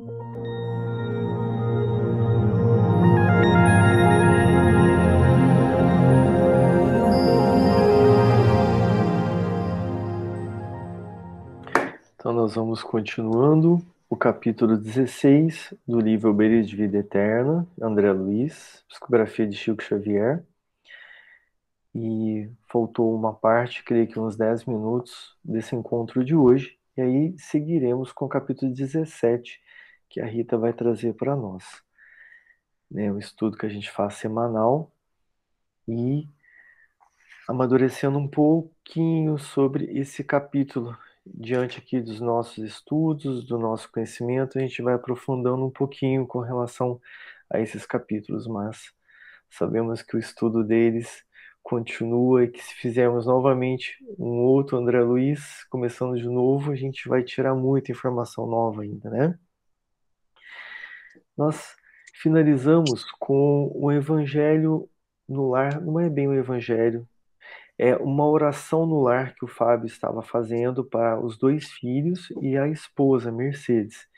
Então, nós vamos continuando o capítulo 16 do livro Beira de Vida Eterna, André Luiz, psicografia de Chico Xavier. E faltou uma parte, creio que uns 10 minutos desse encontro de hoje. E aí seguiremos com o capítulo 17, que a Rita vai trazer para nós. É um estudo que a gente faz semanal e amadurecendo um pouquinho sobre esse capítulo diante aqui dos nossos estudos, do nosso conhecimento, a gente vai aprofundando um pouquinho com relação a esses capítulos, mas sabemos que o estudo deles continua e que se fizermos novamente um outro André Luiz, começando de novo, a gente vai tirar muita informação nova ainda, né? Nós finalizamos com o Evangelho no lar, não é bem o Evangelho, é uma oração no lar que o Fábio estava fazendo para os dois filhos e a esposa, Mercedes.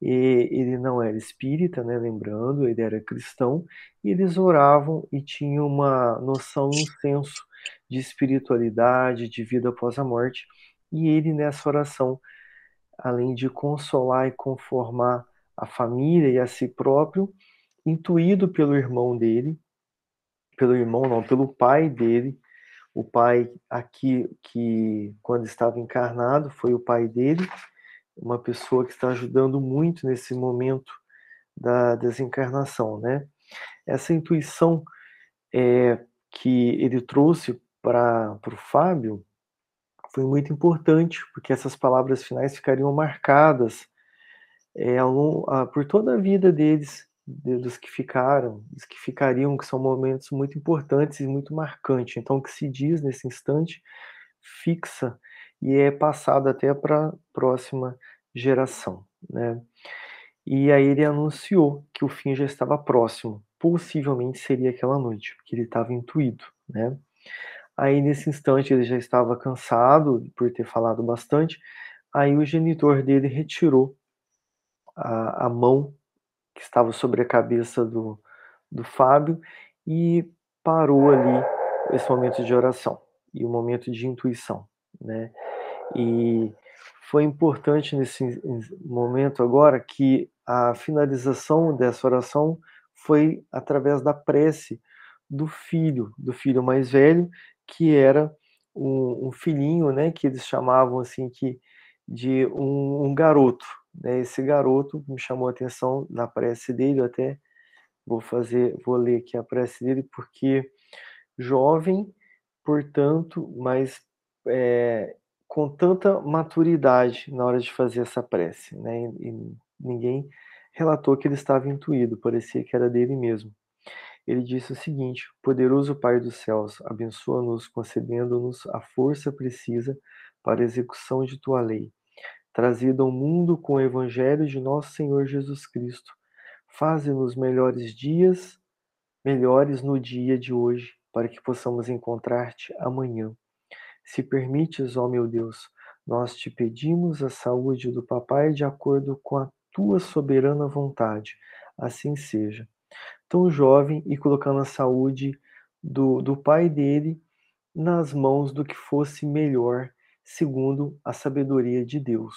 E ele não era espírita, né, lembrando, ele era cristão, e eles oravam e tinham uma noção, um senso de espiritualidade, de vida após a morte. E ele, nessa oração, além de consolar e conformar a família e a si próprio, intuído pelo irmão dele, pelo irmão não, pelo pai dele, o pai aqui que quando estava encarnado foi o pai dele, uma pessoa que está ajudando muito nesse momento da desencarnação, né? Essa intuição é, que ele trouxe para o Fábio foi muito importante, porque essas palavras finais ficariam marcadas é, ao, a, por toda a vida deles dos que ficaram, dos que ficariam, que são momentos muito importantes e muito marcantes. Então, o que se diz nesse instante fixa e é passado até para a próxima geração, né? E aí ele anunciou que o fim já estava próximo, possivelmente seria aquela noite, porque ele estava intuído, né? Aí nesse instante ele já estava cansado por ter falado bastante, aí o genitor dele retirou a, a mão que estava sobre a cabeça do, do Fábio e parou ali esse momento de oração e o momento de intuição, né? E foi importante nesse momento agora que a finalização dessa oração foi através da prece do filho, do filho mais velho, que era um, um filhinho, né, que eles chamavam assim que de um, um garoto, né, esse garoto me chamou a atenção na prece dele, eu até vou fazer, vou ler aqui a prece dele, porque jovem, portanto, mas é, com tanta maturidade na hora de fazer essa prece, né? E ninguém relatou que ele estava intuído, parecia que era dele mesmo. Ele disse o seguinte: Poderoso Pai dos céus, abençoa-nos, concedendo-nos a força precisa para a execução de tua lei trazida ao mundo com o Evangelho de nosso Senhor Jesus Cristo. Faze-nos melhores dias, melhores no dia de hoje, para que possamos encontrar-te amanhã. Se permites, ó meu Deus, nós te pedimos a saúde do papai de acordo com a tua soberana vontade. Assim seja. Tão jovem e colocando a saúde do, do pai dele nas mãos do que fosse melhor segundo a sabedoria de Deus.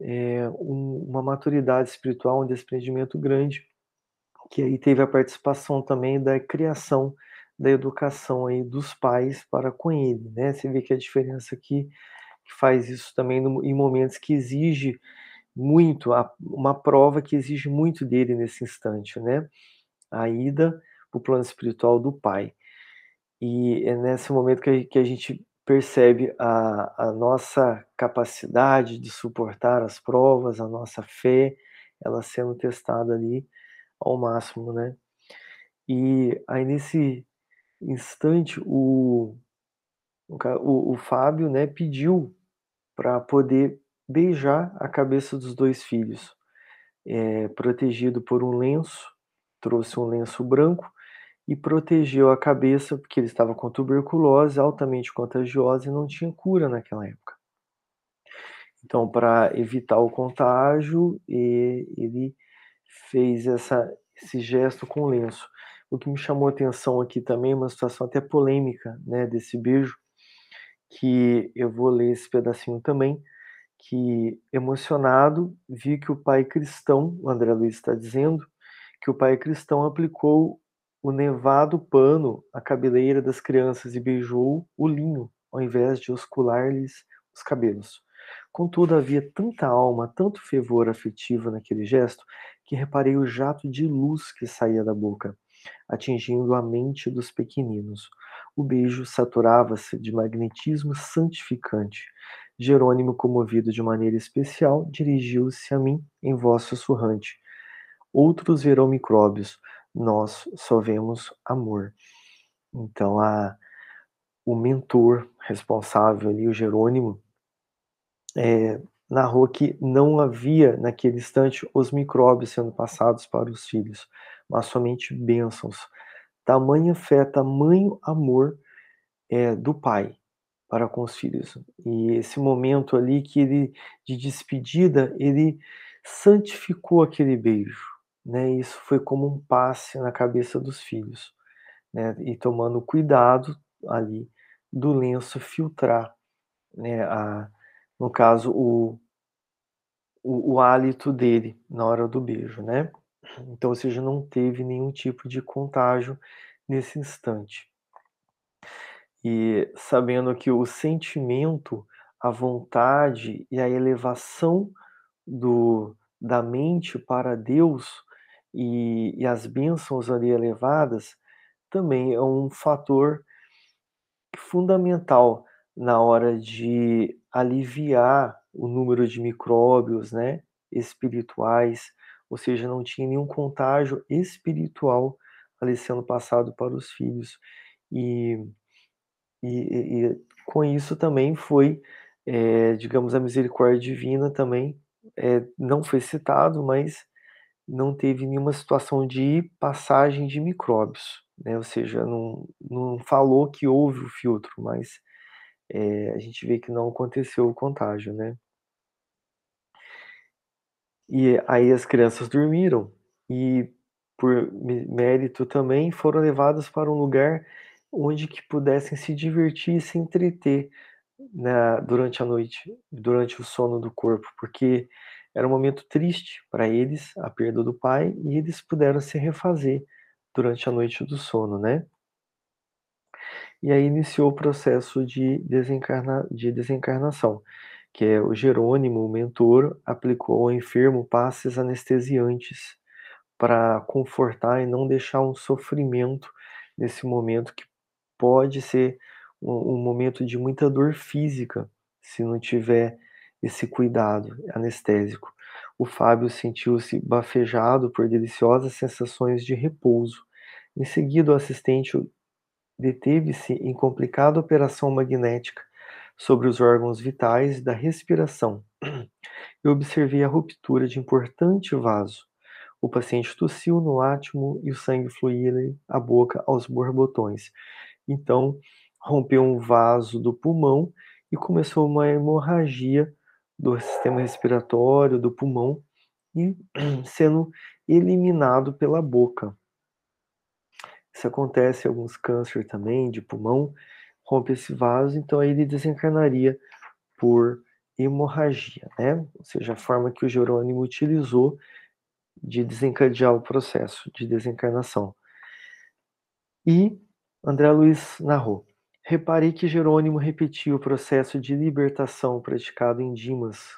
É um, uma maturidade espiritual, um desprendimento grande, que aí teve a participação também da criação, da educação aí dos pais para com ele, né? Você vê que a diferença aqui que faz isso também no, em momentos que exige muito, uma prova que exige muito dele nesse instante, né? A ida para o plano espiritual do pai. E é nesse momento que que a gente percebe a, a nossa capacidade de suportar as provas, a nossa fé, ela sendo testada ali ao máximo, né? E aí nesse instante o, o, o Fábio, né, pediu para poder beijar a cabeça dos dois filhos, é, protegido por um lenço, trouxe um lenço branco e protegeu a cabeça, porque ele estava com tuberculose altamente contagiosa e não tinha cura naquela época. Então, para evitar o contágio, ele fez essa, esse gesto com o lenço. O que me chamou a atenção aqui também é uma situação até polêmica, né, desse beijo, que eu vou ler esse pedacinho também, que emocionado vi que o pai cristão, o André Luiz está dizendo, que o pai cristão aplicou o nevado pano à cabeleira das crianças e beijou o linho, ao invés de oscular-lhes os cabelos. Contudo, havia tanta alma, tanto fervor afetivo naquele gesto, que reparei o jato de luz que saía da boca, atingindo a mente dos pequeninos. O beijo saturava-se de magnetismo santificante. Jerônimo, comovido de maneira especial, dirigiu-se a mim em voz sussurrante. Outros verão micróbios, nós só vemos amor. Então, a, o mentor responsável ali, o Jerônimo, é, narrou que não havia naquele instante os micróbios sendo passados para os filhos, mas somente bênçãos. Tamanha fé, tamanho amor é, do pai para com os filhos. E esse momento ali que ele de despedida, ele santificou aquele beijo, né? Isso foi como um passe na cabeça dos filhos, né? E tomando cuidado ali do lenço filtrar, né? A, no caso, o, o, o hálito dele na hora do beijo, né? Então, ou seja, não teve nenhum tipo de contágio nesse instante. E sabendo que o sentimento, a vontade e a elevação do, da mente para Deus e, e as bênçãos ali elevadas também é um fator fundamental na hora de aliviar o número de micróbios, né, espirituais, ou seja, não tinha nenhum contágio espiritual ali sendo passado para os filhos. E, e, e com isso também foi, é, digamos, a misericórdia divina também é, não foi citado, mas não teve nenhuma situação de passagem de micróbios, né? ou seja, não, não falou que houve o filtro, mas é, a gente vê que não aconteceu o contágio, né? E aí as crianças dormiram e por mérito também foram levadas para um lugar onde que pudessem se divertir e se entreter durante a noite, durante o sono do corpo, porque era um momento triste para eles, a perda do pai, e eles puderam se refazer durante a noite do sono, né? E aí iniciou o processo de, desencarna, de desencarnação, que é o Jerônimo, o mentor, aplicou ao enfermo passes anestesiantes para confortar e não deixar um sofrimento nesse momento que pode ser um, um momento de muita dor física se não tiver esse cuidado anestésico. O Fábio sentiu-se bafejado por deliciosas sensações de repouso. Em seguida, o assistente deteve-se em complicada operação magnética sobre os órgãos vitais da respiração. Eu observei a ruptura de importante vaso. O paciente tossiu no átimo e o sangue fluía à boca aos borbotões. Então, rompeu um vaso do pulmão e começou uma hemorragia do sistema respiratório, do pulmão, e sendo eliminado pela boca. Isso acontece em alguns cânceres também, de pulmão, rompe esse vaso, então aí ele desencarnaria por hemorragia, né? Ou seja, a forma que o Jerônimo utilizou de desencadear o processo de desencarnação. E André Luiz narrou: Reparei que Jerônimo repetia o processo de libertação praticado em Dimas,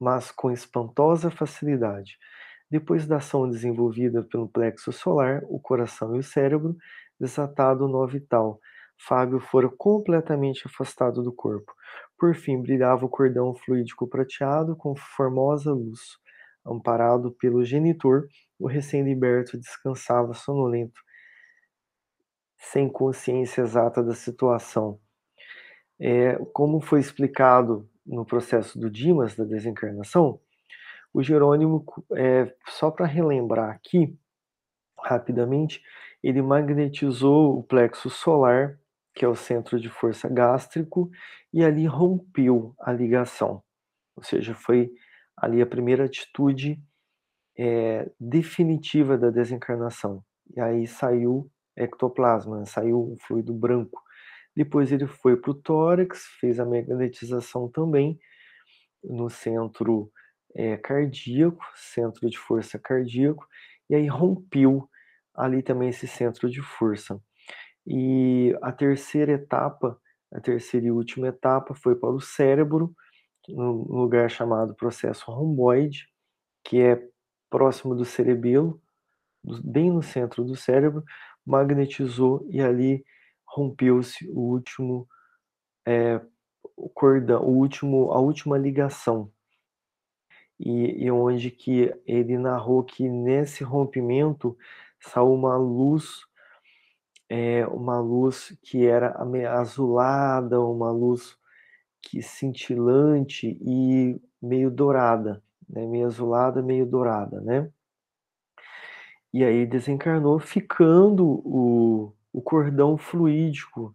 mas com espantosa facilidade. Depois da ação desenvolvida pelo plexo solar, o coração e o cérebro, desatado no vital, Fábio fora completamente afastado do corpo. Por fim, brilhava o cordão fluídico prateado com formosa luz. Amparado pelo genitor, o recém-liberto descansava sonolento, sem consciência exata da situação. É, como foi explicado no processo do Dimas, da desencarnação, o Jerônimo, é, só para relembrar aqui, rapidamente, ele magnetizou o plexo solar, que é o centro de força gástrico, e ali rompeu a ligação. ou seja, foi ali a primeira atitude é, definitiva da desencarnação. E aí saiu ectoplasma, saiu um fluido branco. Depois ele foi para o tórax, fez a magnetização também no centro é, cardíaco, centro de força cardíaco, e aí rompeu ali também esse centro de força. E a terceira etapa, a terceira e última etapa foi para o cérebro, num lugar chamado processo romboide, que é próximo do cerebelo, bem no centro do cérebro, magnetizou e ali rompeu-se o último é, o cordão, o último, a última ligação. E, e onde que ele narrou que nesse rompimento saiu uma luz, é, uma luz que era azulada, uma luz que cintilante e meio dourada, né? meio azulada, meio dourada, né? E aí desencarnou, ficando o, o cordão fluídico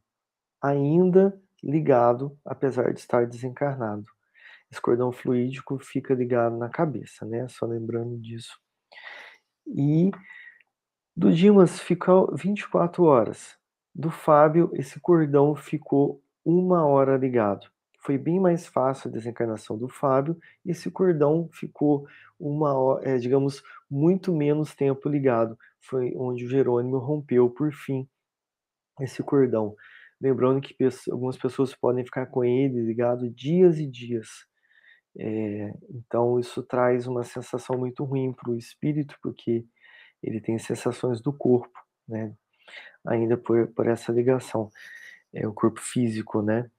ainda ligado, apesar de estar desencarnado. Esse cordão fluídico fica ligado na cabeça, né? Só lembrando disso. E do Dimas ficou 24 horas. Do Fábio, esse cordão ficou uma hora ligado. Foi bem mais fácil a desencarnação do Fábio. Esse cordão ficou uma é, digamos, muito menos tempo ligado. Foi onde o Jerônimo rompeu, por fim, esse cordão. Lembrando que algumas pessoas podem ficar com ele ligado dias e dias. É, então, isso traz uma sensação muito ruim para o espírito, porque ele tem sensações do corpo, né? Ainda por, por essa ligação, é o corpo físico, né?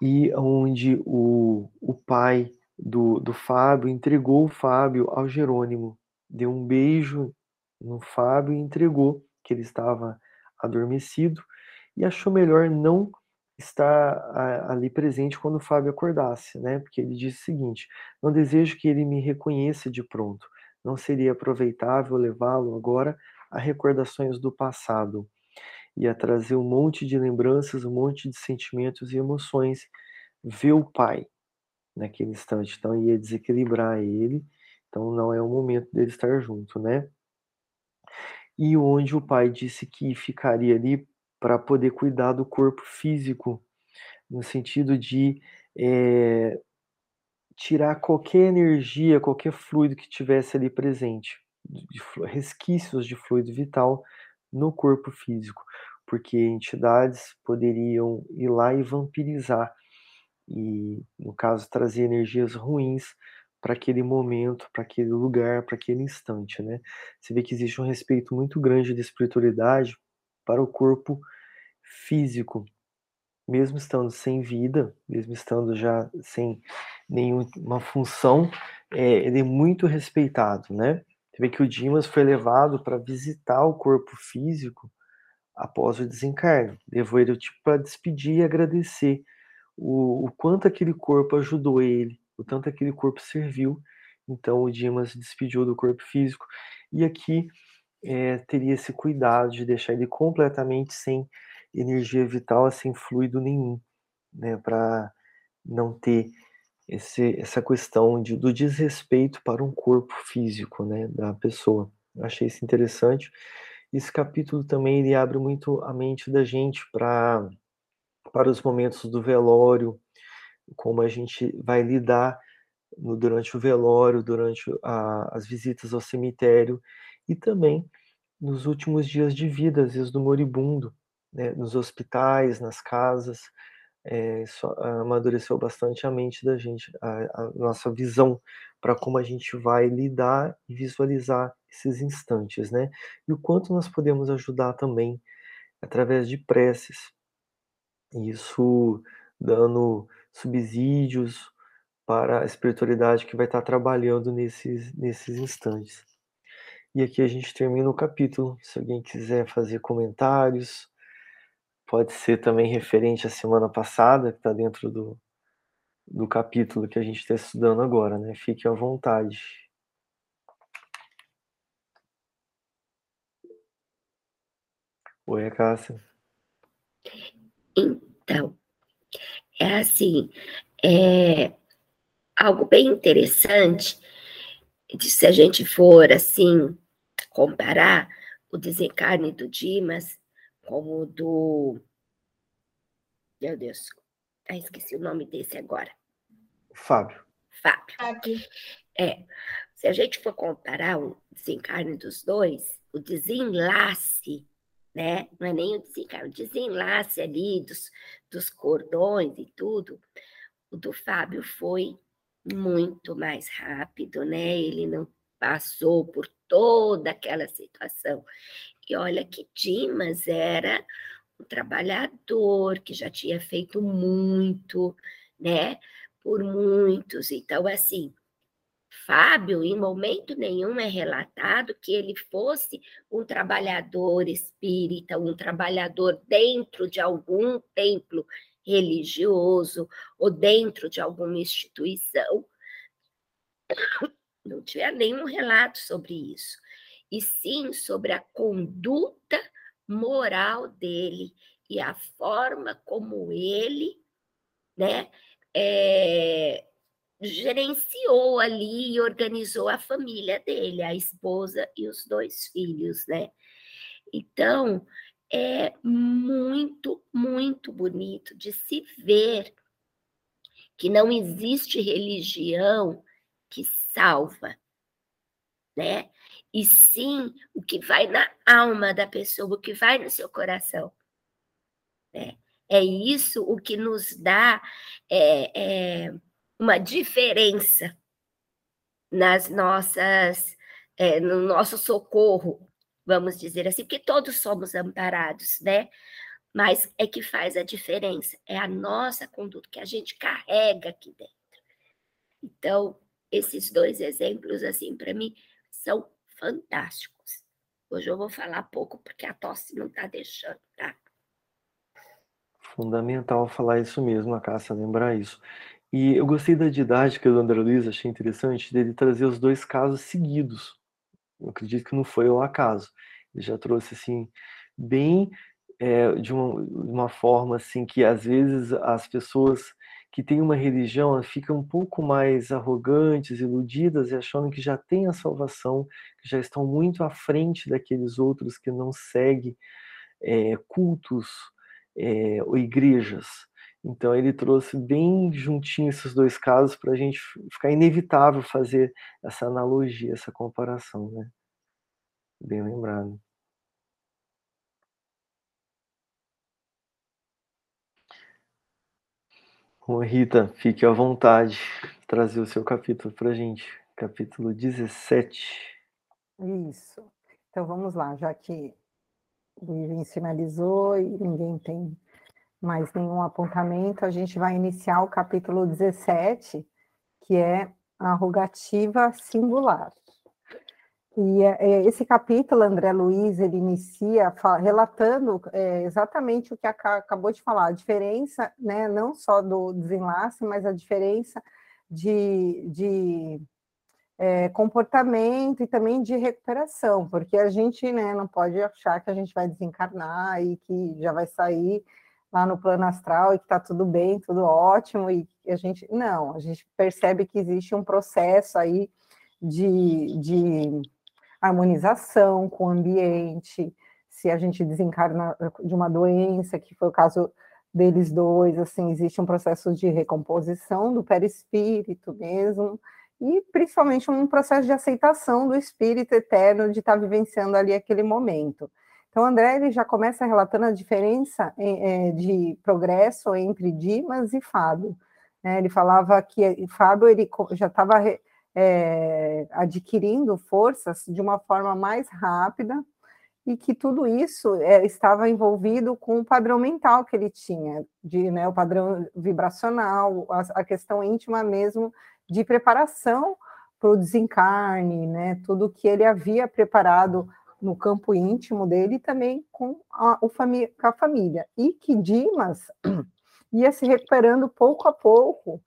E onde o, o pai do, do Fábio entregou o Fábio ao Jerônimo, deu um beijo no Fábio e entregou, que ele estava adormecido, e achou melhor não estar ali presente quando o Fábio acordasse, né? Porque ele disse o seguinte: não desejo que ele me reconheça de pronto. Não seria aproveitável levá-lo agora a recordações do passado e a trazer um monte de lembranças, um monte de sentimentos e emoções. Ver o pai naquele instante, então ia desequilibrar ele. Então não é o momento dele estar junto, né? E onde o pai disse que ficaria ali para poder cuidar do corpo físico, no sentido de é, tirar qualquer energia, qualquer fluido que tivesse ali presente, de resquícios de fluido vital no corpo físico, porque entidades poderiam ir lá e vampirizar e, no caso, trazer energias ruins para aquele momento, para aquele lugar, para aquele instante, né? Você vê que existe um respeito muito grande da espiritualidade para o corpo físico, mesmo estando sem vida, mesmo estando já sem nenhuma função, é, ele é muito respeitado, né? Você vê que o Dimas foi levado para visitar o corpo físico após o desencarne. Levou ele tipo, para despedir e agradecer o, o quanto aquele corpo ajudou ele, o tanto aquele corpo serviu. Então o Dimas se despediu do corpo físico e aqui é, teria esse cuidado de deixar ele completamente sem energia vital, sem fluido nenhum, né, para não ter esse, essa questão de, do desrespeito para um corpo físico, né, da pessoa. Achei isso interessante. Esse capítulo também ele abre muito a mente da gente para para os momentos do velório, como a gente vai lidar no, durante o velório, durante a, as visitas ao cemitério e também nos últimos dias de vida, às vezes do moribundo, né, nos hospitais, nas casas, é, isso amadureceu bastante a mente da gente, a, a nossa visão para como a gente vai lidar e visualizar esses instantes, né? E o quanto nós podemos ajudar também através de preces, isso dando subsídios para a espiritualidade que vai estar trabalhando nesses, nesses instantes. E aqui a gente termina o capítulo. Se alguém quiser fazer comentários, pode ser também referente à semana passada, que está dentro do, do capítulo que a gente está estudando agora, né? Fique à vontade. Oi, Cássia. Então, é assim, é, algo bem interessante, de se a gente for assim comparar o desencarne do Dimas com o do meu Deus, ah, esqueci o nome desse agora. Fábio. Fábio. Fábio. É, se a gente for comparar o desencarne dos dois, o desenlace, né? Não é nem o o desenlace ali dos, dos cordões e tudo, o do Fábio foi muito mais rápido, né? Ele não passou por toda aquela situação. E olha que Dimas era um trabalhador que já tinha feito muito, né? Por muitos. Então, assim, Fábio, em momento nenhum é relatado que ele fosse um trabalhador espírita, um trabalhador dentro de algum templo religioso ou dentro de alguma instituição. Não tiver nenhum relato sobre isso. E sim sobre a conduta moral dele e a forma como ele né, é, gerenciou ali e organizou a família dele, a esposa e os dois filhos, né? Então, é muito, muito bonito de se ver que não existe religião que salva, né? E sim o que vai na alma da pessoa, o que vai no seu coração. Né? É isso o que nos dá é, é, uma diferença nas nossas, é, no nosso socorro, vamos dizer assim, porque todos somos amparados, né? Mas é que faz a diferença, é a nossa conduta que a gente carrega aqui dentro. Então, esses dois exemplos, assim, para mim, são fantásticos. Hoje eu vou falar pouco porque a tosse não está deixando, tá? Fundamental falar isso mesmo, a Cássia, lembrar isso. E eu gostei da didática do André Luiz, achei interessante dele trazer os dois casos seguidos. Eu acredito que não foi ao acaso. Ele já trouxe assim bem é, de, uma, uma forma assim que às vezes as pessoas que têm uma religião ficam um pouco mais arrogantes, iludidas e achando que já têm a salvação, que já estão muito à frente daqueles outros que não seguem é, cultos é, ou igrejas. Então ele trouxe bem juntinho esses dois casos para a gente ficar inevitável fazer essa analogia, essa comparação, né? Bem lembrado. Bom, Rita, fique à vontade de trazer o seu capítulo para a gente, capítulo 17. Isso. Então vamos lá, já que o Ivan sinalizou e ninguém tem mais nenhum apontamento, a gente vai iniciar o capítulo 17, que é a rogativa singular. E é, é, esse capítulo, André Luiz, ele inicia relatando é, exatamente o que acabou de falar, a diferença, né, não só do desenlace, mas a diferença de, de é, comportamento e também de recuperação, porque a gente né, não pode achar que a gente vai desencarnar e que já vai sair lá no plano astral e que está tudo bem, tudo ótimo, e a gente. Não, a gente percebe que existe um processo aí de, de harmonização com o ambiente, se a gente desencarna de uma doença, que foi o caso deles dois, assim, existe um processo de recomposição do perispírito mesmo, e principalmente um processo de aceitação do espírito eterno de estar tá vivenciando ali aquele momento. Então, André ele já começa relatando a diferença é, de progresso entre Dimas e Fábio. Né? Ele falava que Fábio ele já estava é, adquirindo forças de uma forma mais rápida e que tudo isso é, estava envolvido com o padrão mental que ele tinha, de, né, o padrão vibracional, a, a questão íntima mesmo de preparação para o desencarne, né, tudo que ele havia preparado no campo íntimo dele e também com a, o fami com a família. E que Dimas ia se recuperando pouco a pouco,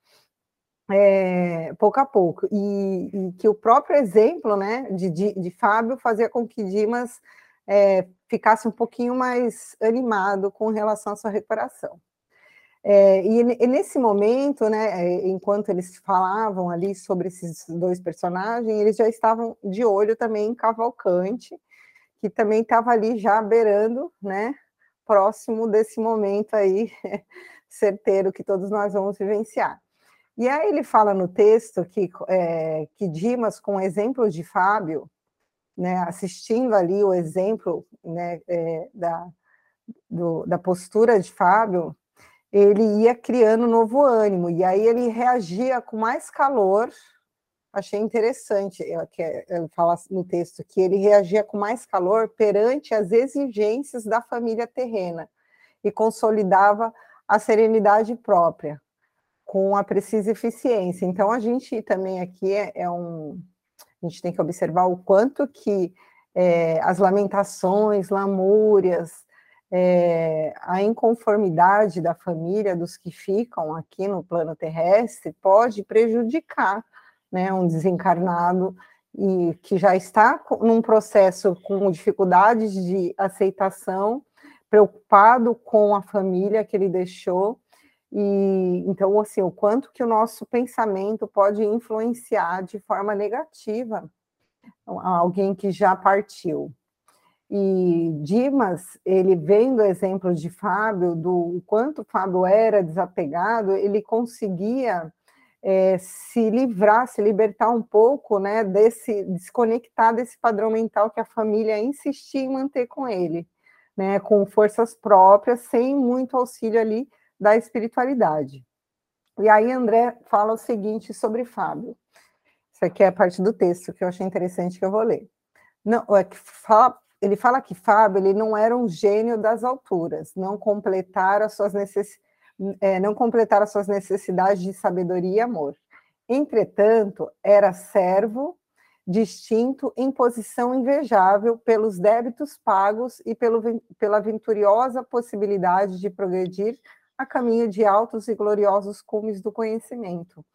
é, pouco a pouco, e, e, que o próprio exemplo né, de, de, de Fábio fazia com que Dimas é, ficasse um pouquinho mais animado com relação à sua recuperação. É, e, e, nesse momento, né, é, enquanto eles falavam ali sobre esses dois personagens, eles já estavam de olho também em Cavalcante, que também estava ali já beirando, né, próximo desse momento aí certeiro que todos nós vamos vivenciar. E aí ele fala no texto que, é, que Dimas, com exemplo de Fábio, né, assistindo ali o exemplo né, é, da, do, da postura de Fábio, ele ia criando novo ânimo, e aí ele reagia com mais calor. Achei interessante que ele fala no texto que ele reagia com mais calor perante as exigências da família terrena e consolidava a serenidade própria com a precisa eficiência. Então a gente também aqui é, é um, a gente tem que observar o quanto que é, as lamentações, lamúrias, é, a inconformidade da família, dos que ficam aqui no plano terrestre, pode prejudicar né, um desencarnado e que já está num processo com dificuldades de aceitação, preocupado com a família que ele deixou, e então assim, o quanto que o nosso pensamento pode influenciar de forma negativa alguém que já partiu. E Dimas, ele vendo o exemplo de Fábio, do quanto Fábio era desapegado, ele conseguia é, se livrar, se libertar um pouco, né, desse, desconectar desse padrão mental que a família insistia em manter com ele, né, com forças próprias, sem muito auxílio ali da espiritualidade. E aí André fala o seguinte sobre Fábio. Isso aqui é a parte do texto que eu achei interessante que eu vou ler. Não, é que fala ele fala que Fábio ele não era um gênio das alturas, não completar as suas necess... É, não completar as suas necessidades de sabedoria e amor. Entretanto, era servo distinto em posição invejável pelos débitos pagos e pelo, pela venturiosa possibilidade de progredir a caminho de altos e gloriosos cumes do conhecimento.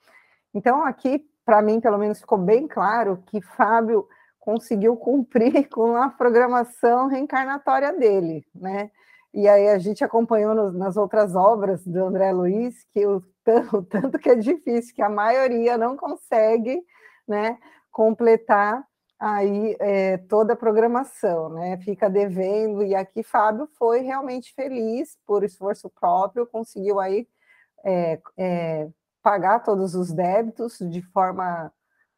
Então, aqui, para mim, pelo menos, ficou bem claro que Fábio conseguiu cumprir com a programação reencarnatória dele, né? E aí a gente acompanhou nas outras obras do André Luiz que o, o tanto que é difícil, que a maioria não consegue, né, completar aí é, toda a programação, né? Fica devendo, e aqui Fábio foi realmente feliz por esforço próprio, conseguiu aí é, é, pagar todos os débitos de forma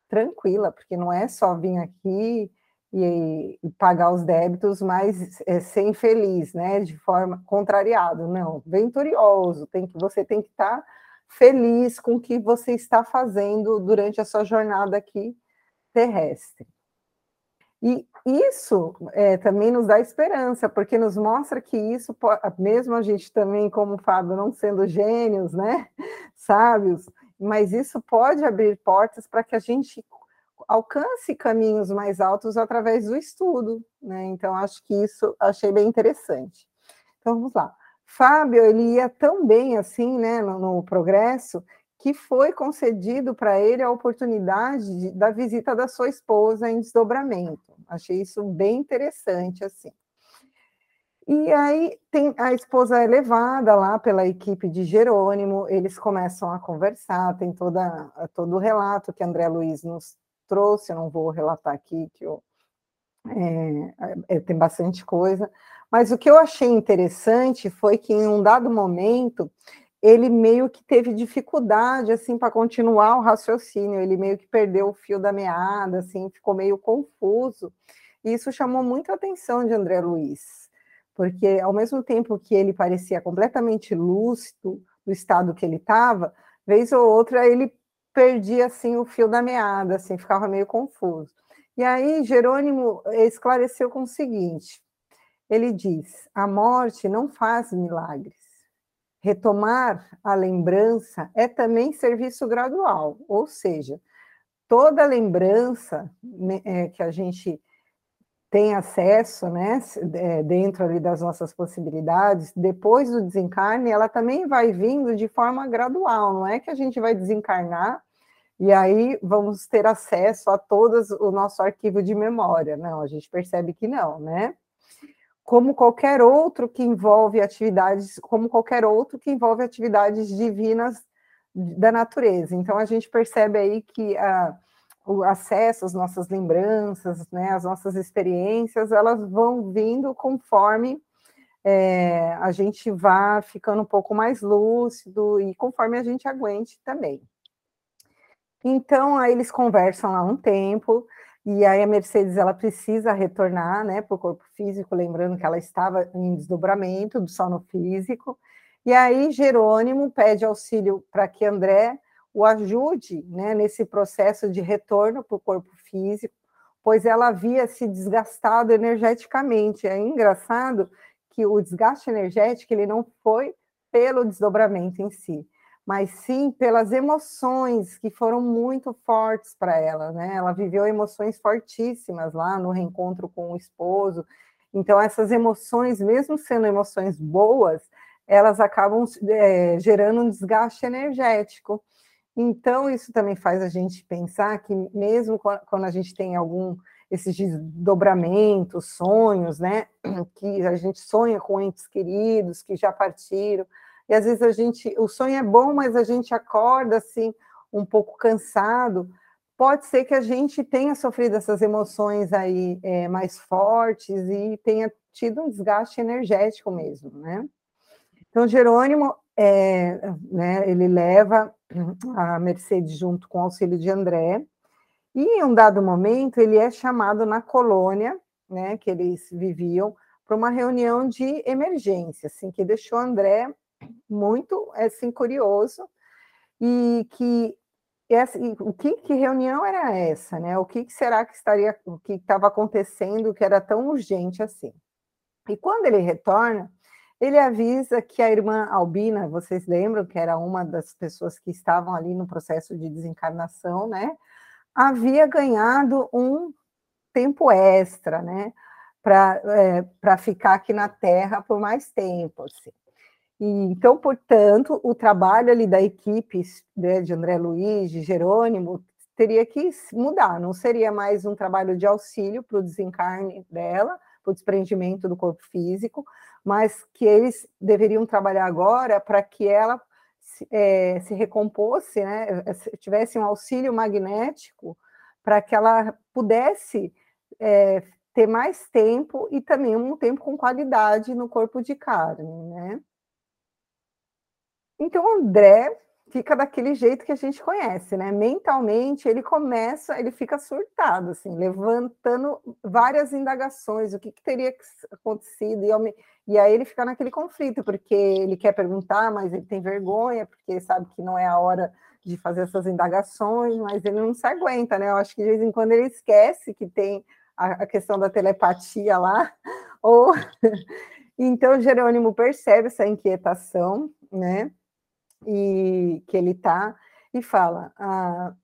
tranquila, porque não é só vir aqui e, e pagar os débitos, mas é, ser infeliz, né? De forma contrariado, não, venturioso, tem que você tem que estar tá feliz com o que você está fazendo durante a sua jornada aqui terrestre. E isso é, também nos dá esperança, porque nos mostra que isso, mesmo a gente também, como o Fábio, não sendo gênios, né, sábios, mas isso pode abrir portas para que a gente alcance caminhos mais altos através do estudo, né? Então acho que isso achei bem interessante. Então vamos lá. Fábio ele ia tão bem assim, né, no, no progresso, que foi concedido para ele a oportunidade de, da visita da sua esposa em desdobramento. Achei isso bem interessante assim. E aí tem a esposa é levada lá pela equipe de Jerônimo, eles começam a conversar, tem toda, todo o relato que André Luiz nos trouxe, eu não vou relatar aqui, que eu, é, é, tem bastante coisa, mas o que eu achei interessante foi que em um dado momento ele meio que teve dificuldade assim para continuar o raciocínio, ele meio que perdeu o fio da meada, assim, ficou meio confuso. E isso chamou muito a atenção de André Luiz porque ao mesmo tempo que ele parecia completamente lúcido do estado que ele estava, vez ou outra ele perdia assim o fio da meada, assim, ficava meio confuso. E aí Jerônimo esclareceu com o seguinte: ele diz: a morte não faz milagres. Retomar a lembrança é também serviço gradual, ou seja, toda lembrança né, é, que a gente tem acesso, né, é, dentro ali das nossas possibilidades, depois do desencarne, ela também vai vindo de forma gradual, não é que a gente vai desencarnar e aí vamos ter acesso a todo o nosso arquivo de memória, não, a gente percebe que não, né? como qualquer outro que envolve atividades, como qualquer outro que envolve atividades divinas da natureza. Então a gente percebe aí que a, o acesso às nossas lembranças, né, as nossas experiências, elas vão vindo conforme é, a gente vá ficando um pouco mais lúcido e conforme a gente aguente também. Então, aí eles conversam lá um tempo, e aí a Mercedes ela precisa retornar né, para o corpo físico, lembrando que ela estava em desdobramento do sono físico. E aí Jerônimo pede auxílio para que André o ajude né, nesse processo de retorno para o corpo físico, pois ela havia se desgastado energeticamente. É engraçado que o desgaste energético ele não foi pelo desdobramento em si, mas sim pelas emoções que foram muito fortes para ela, né? Ela viveu emoções fortíssimas lá no reencontro com o esposo. Então, essas emoções, mesmo sendo emoções boas, elas acabam é, gerando um desgaste energético. Então, isso também faz a gente pensar que, mesmo quando a gente tem algum esses desdobramentos, sonhos, né? Que a gente sonha com entes queridos que já partiram, e às vezes a gente, o sonho é bom, mas a gente acorda assim um pouco cansado. Pode ser que a gente tenha sofrido essas emoções aí é, mais fortes e tenha tido um desgaste energético mesmo, né? Então Jerônimo, é, né, ele leva a Mercedes junto com o auxílio de André e em um dado momento ele é chamado na colônia, né, que eles viviam, para uma reunião de emergência, assim, que deixou André muito assim curioso e que essa, e o que, que, reunião era essa, né? O que, que será que estaria, o que estava acontecendo que era tão urgente assim? E quando ele retorna, ele avisa que a irmã Albina, vocês lembram que era uma das pessoas que estavam ali no processo de desencarnação, né? Havia ganhado um tempo extra, né? Para é, ficar aqui na Terra por mais tempo. Assim. E, então, portanto, o trabalho ali da equipe né, de André Luiz, de Jerônimo, teria que mudar, não seria mais um trabalho de auxílio para o desencarne dela, para o desprendimento do corpo físico, mas que eles deveriam trabalhar agora para que ela se, é, se recomposse, né, tivesse um auxílio magnético para que ela pudesse é, ter mais tempo e também um tempo com qualidade no corpo de carne, né? Então, André fica daquele jeito que a gente conhece, né? Mentalmente, ele começa, ele fica surtado, assim, levantando várias indagações, o que, que teria acontecido, e, e, aí ele fica naquele conflito, porque ele quer perguntar, mas ele tem vergonha, porque sabe que não é a hora de fazer essas indagações, mas ele não se aguenta, né? Eu acho que de vez em quando ele esquece que tem a, a questão da telepatia lá, ou... então, Jerônimo percebe essa inquietação, né? E que ele está, e fala ah,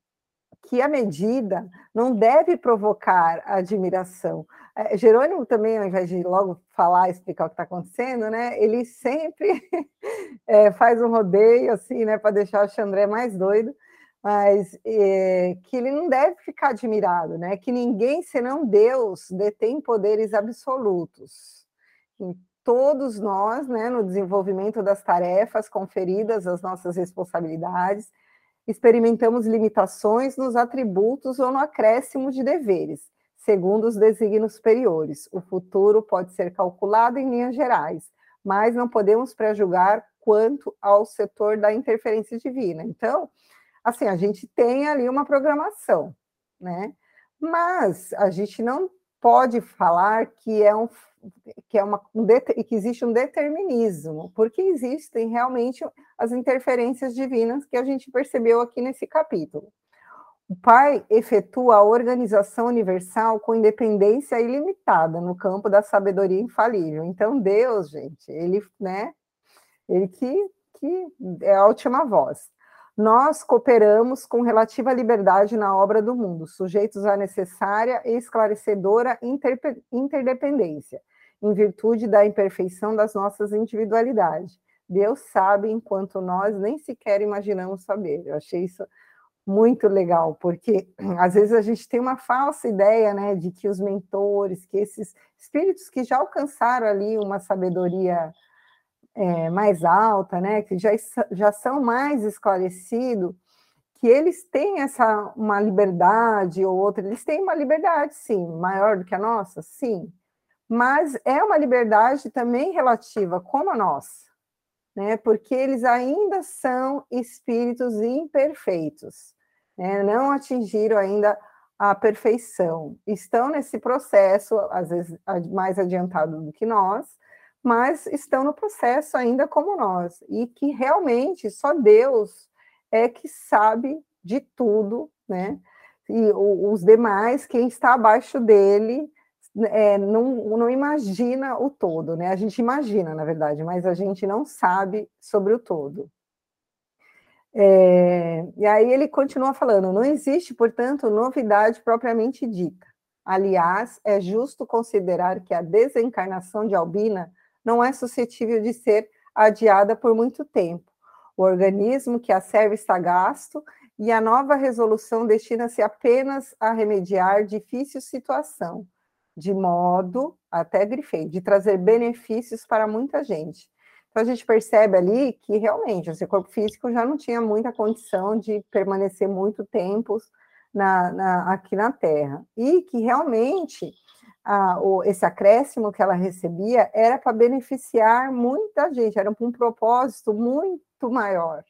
que a medida não deve provocar admiração. É, Jerônimo também, ao invés de logo falar, explicar o que está acontecendo, né, ele sempre é, faz um rodeio assim, né, para deixar o Xandré mais doido, mas é, que ele não deve ficar admirado, né, que ninguém senão Deus detém poderes absolutos todos nós, né, no desenvolvimento das tarefas conferidas às nossas responsabilidades, experimentamos limitações nos atributos ou no acréscimo de deveres, segundo os desígnios superiores. O futuro pode ser calculado em linhas gerais, mas não podemos prejulgar quanto ao setor da interferência divina. Então, assim, a gente tem ali uma programação, né? Mas a gente não pode falar que é um que é uma um, que existe um determinismo, porque existem realmente as interferências divinas que a gente percebeu aqui nesse capítulo. O Pai efetua a organização universal com independência ilimitada no campo da sabedoria infalível. Então Deus, gente, ele, né, ele que, que é a última voz. Nós cooperamos com relativa liberdade na obra do mundo, sujeitos à necessária e esclarecedora interdependência, em virtude da imperfeição das nossas individualidades. Deus sabe enquanto nós nem sequer imaginamos saber. Eu achei isso muito legal, porque às vezes a gente tem uma falsa ideia, né, de que os mentores, que esses espíritos que já alcançaram ali uma sabedoria é, mais alta, né, que já, já são mais esclarecidos, que eles têm essa uma liberdade ou outra, eles têm uma liberdade, sim, maior do que a nossa, sim, mas é uma liberdade também relativa, como a nossa, né, porque eles ainda são espíritos imperfeitos, né, não atingiram ainda a perfeição, estão nesse processo, às vezes mais adiantado do que nós, mas estão no processo ainda como nós, e que realmente só Deus é que sabe de tudo, né? E os demais, quem está abaixo dele, é, não, não imagina o todo, né? A gente imagina, na verdade, mas a gente não sabe sobre o todo. É, e aí ele continua falando: não existe, portanto, novidade propriamente dita. Aliás, é justo considerar que a desencarnação de Albina não é suscetível de ser adiada por muito tempo. O organismo que a serve está gasto e a nova resolução destina-se apenas a remediar difícil situação, de modo, até grifei, de trazer benefícios para muita gente. Então a gente percebe ali que realmente o seu corpo físico já não tinha muita condição de permanecer muito tempo na, na, aqui na Terra. E que realmente a, o, esse acréscimo que ela recebia era para beneficiar muita gente, era para um propósito muito maior.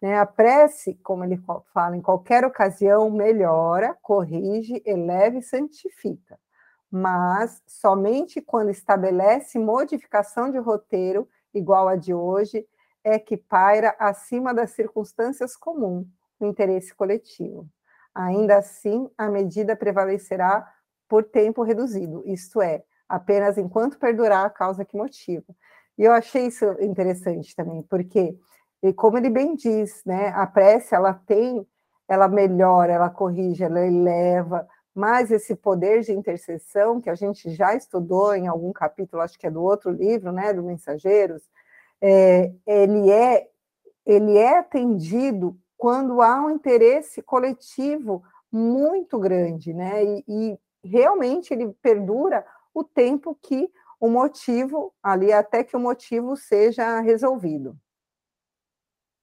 Né? A prece, como ele fala, em qualquer ocasião, melhora, corrige, eleva e santifica. Mas somente quando estabelece modificação de roteiro igual a de hoje é que paira acima das circunstâncias comuns o interesse coletivo. Ainda assim, a medida prevalecerá por tempo reduzido, isto é, apenas enquanto perdurar a causa que motiva. E eu achei isso interessante também, porque, como ele bem diz, né, a prece, ela tem, ela melhora, ela corrige, ela eleva, mas esse poder de intercessão, que a gente já estudou em algum capítulo, acho que é do outro livro, né, do Mensageiros, é, ele, é, ele é atendido quando há um interesse coletivo muito grande, né, e, e realmente ele perdura o tempo que o motivo, ali até que o motivo seja resolvido.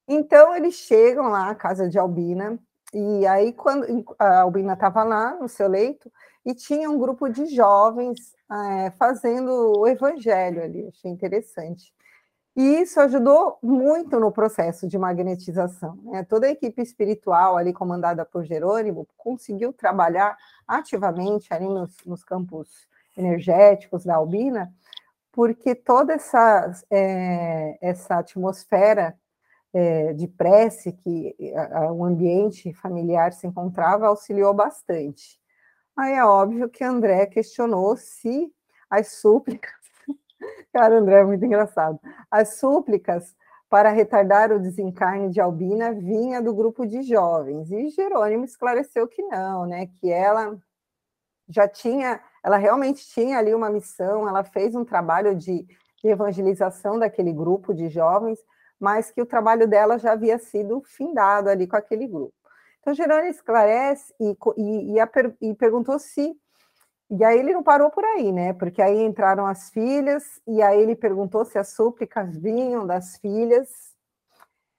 Então, eles chegam lá à casa de Albina, e aí, quando a Albina estava lá no seu leito, e tinha um grupo de jovens é, fazendo o evangelho ali, achei interessante. E isso ajudou muito no processo de magnetização. Né? Toda a equipe espiritual ali comandada por Jerônimo conseguiu trabalhar ativamente ali nos, nos campos energéticos da Albina, porque toda essa, é, essa atmosfera é, de prece que a, a, o ambiente familiar se encontrava auxiliou bastante. Aí é óbvio que André questionou se as súplicas Cara, André, é muito engraçado. As súplicas para retardar o desencarne de Albina vinha do grupo de jovens, e Jerônimo esclareceu que não, né? Que ela já tinha, ela realmente tinha ali uma missão, ela fez um trabalho de, de evangelização daquele grupo de jovens, mas que o trabalho dela já havia sido findado ali com aquele grupo. Então, Jerônimo esclarece e, e, e, a, e perguntou se e aí ele não parou por aí, né? Porque aí entraram as filhas, e aí ele perguntou se as súplicas vinham das filhas.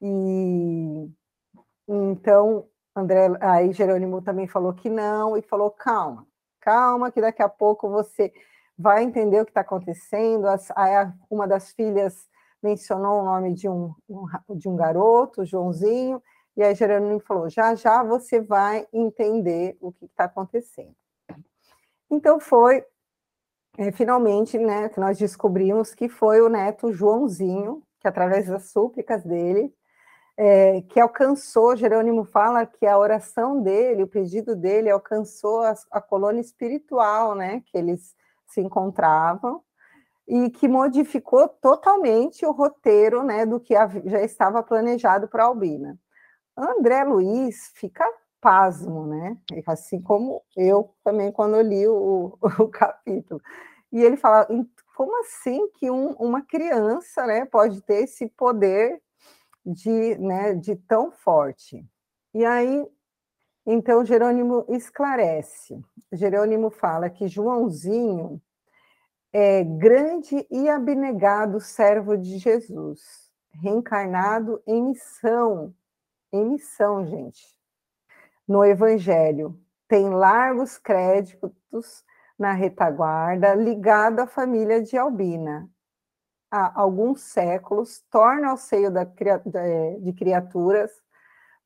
E então André, aí Jerônimo também falou que não, e falou: calma, calma, que daqui a pouco você vai entender o que está acontecendo. Aí uma das filhas mencionou o nome de um, de um garoto, Joãozinho, e aí Jerônimo falou: já já você vai entender o que está acontecendo. Então foi é, finalmente, né, que nós descobrimos que foi o neto Joãozinho, que através das súplicas dele, é, que alcançou, Jerônimo fala que a oração dele, o pedido dele alcançou a, a colônia espiritual, né, que eles se encontravam, e que modificou totalmente o roteiro, né, do que já estava planejado para Albina. André Luiz fica pasmo, né? Assim como eu também quando li o, o capítulo. E ele fala, como assim que um, uma criança, né, pode ter esse poder de, né, de tão forte? E aí Então, Jerônimo esclarece. Jerônimo fala que Joãozinho é grande e abnegado servo de Jesus, reencarnado em missão, em missão, gente, no Evangelho. Tem largos créditos na retaguarda, ligado à família de Albina. Há alguns séculos, torna ao seio da, de criaturas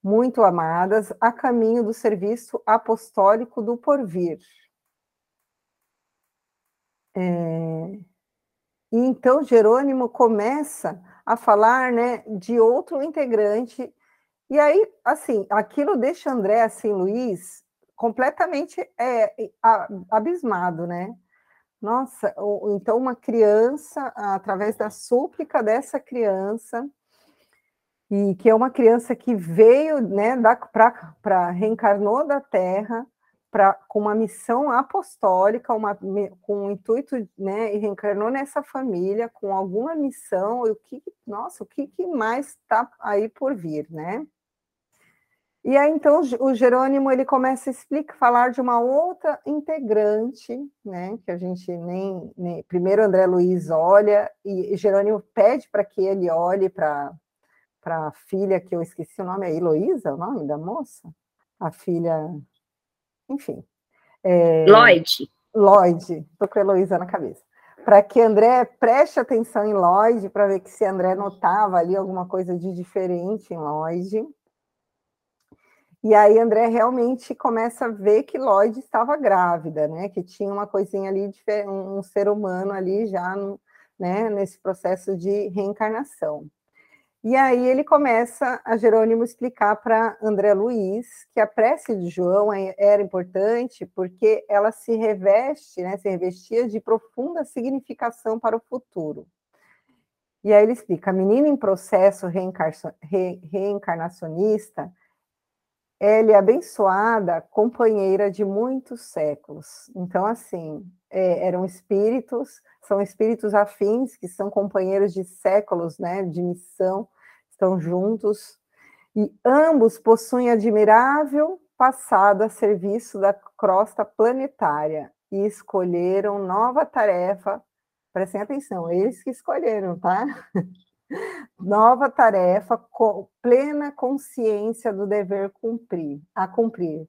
muito amadas a caminho do serviço apostólico do porvir. É... E então Jerônimo começa a falar né, de outro integrante, e aí, assim, aquilo deixa André, assim, Luiz, completamente é, abismado, né? Nossa, então uma criança, através da súplica dessa criança, e que é uma criança que veio, né, para reencarnou da Terra pra, com uma missão apostólica, uma, com um intuito, né, e reencarnou nessa família com alguma missão, e o que, nossa, o que, que mais está aí por vir, né? E aí, então, o Jerônimo, ele começa a explicar, falar de uma outra integrante, né, que a gente nem, nem primeiro André Luiz olha, e Jerônimo pede para que ele olhe para a filha, que eu esqueci o nome, é Heloísa, o nome da moça? A filha, enfim. É, Lloyd. Lloyd, estou com a Heloísa na cabeça. Para que André preste atenção em Lloyd, para ver que se André notava ali alguma coisa de diferente em Lloyd. E aí André realmente começa a ver que Lloyd estava grávida, né? Que tinha uma coisinha ali, um ser humano ali já no, né, nesse processo de reencarnação. E aí ele começa a Jerônimo explicar para André Luiz que a prece de João é, era importante porque ela se reveste, né, se revestia de profunda significação para o futuro. E aí ele explica: a menina em processo reencarnacionista, ela é abençoada, companheira de muitos séculos. Então, assim, é, eram espíritos, são espíritos afins, que são companheiros de séculos, né, de missão, estão juntos, e ambos possuem admirável passado a serviço da crosta planetária e escolheram nova tarefa, prestem atenção, eles que escolheram, tá? nova tarefa com plena consciência do dever cumprir, a cumprir.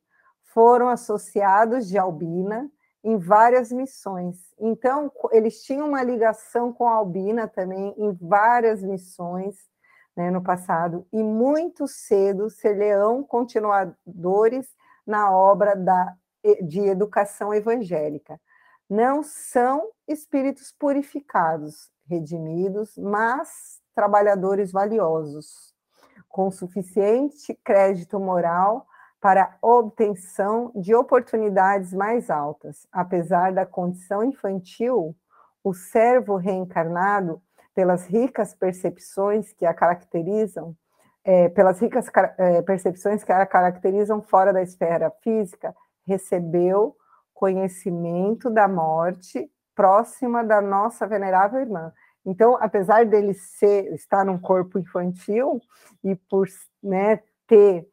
Foram associados de Albina, em várias missões. Então, eles tinham uma ligação com a Albina também em várias missões né, no passado, e muito cedo ser leão continuadores na obra da, de educação evangélica. Não são espíritos purificados, redimidos, mas trabalhadores valiosos, com suficiente crédito moral para obtenção de oportunidades mais altas. Apesar da condição infantil, o servo reencarnado, pelas ricas percepções que a caracterizam, é, pelas ricas é, percepções que a caracterizam fora da esfera física, recebeu conhecimento da morte próxima da nossa venerável irmã. Então, apesar dele ser, estar num corpo infantil e por né, ter